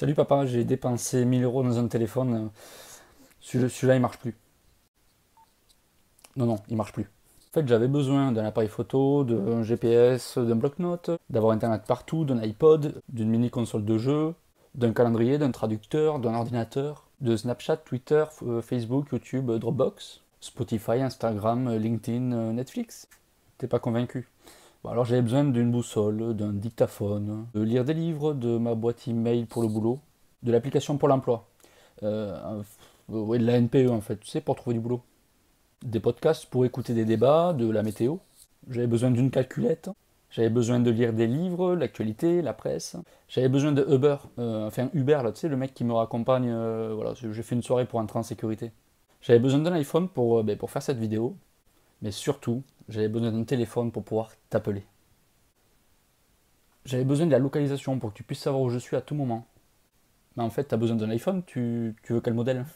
Salut papa, j'ai dépensé 1000 euros dans un téléphone. Celui-là, il marche plus. Non, non, il marche plus. En fait, j'avais besoin d'un appareil photo, d'un GPS, d'un bloc-notes, d'avoir Internet partout, d'un iPod, d'une mini-console de jeu, d'un calendrier, d'un traducteur, d'un ordinateur, de Snapchat, Twitter, euh, Facebook, YouTube, Dropbox, Spotify, Instagram, LinkedIn, euh, Netflix. T'es pas convaincu alors j'avais besoin d'une boussole, d'un dictaphone, de lire des livres, de ma boîte email pour le boulot, de l'application pour l'emploi, euh, de la NPE en fait, tu sais, pour trouver du boulot. Des podcasts pour écouter des débats, de la météo. J'avais besoin d'une calculette. J'avais besoin de lire des livres, l'actualité, la presse. J'avais besoin de Uber, euh, enfin Uber là, tu sais, le mec qui me raccompagne. Euh, voilà, j'ai fait une soirée pour entrer en sécurité. J'avais besoin d'un iPhone pour, ben, pour faire cette vidéo. Mais surtout, j'avais besoin d'un téléphone pour pouvoir t'appeler. J'avais besoin de la localisation pour que tu puisses savoir où je suis à tout moment. Mais en fait, tu as besoin d'un iPhone, tu, tu veux quel modèle?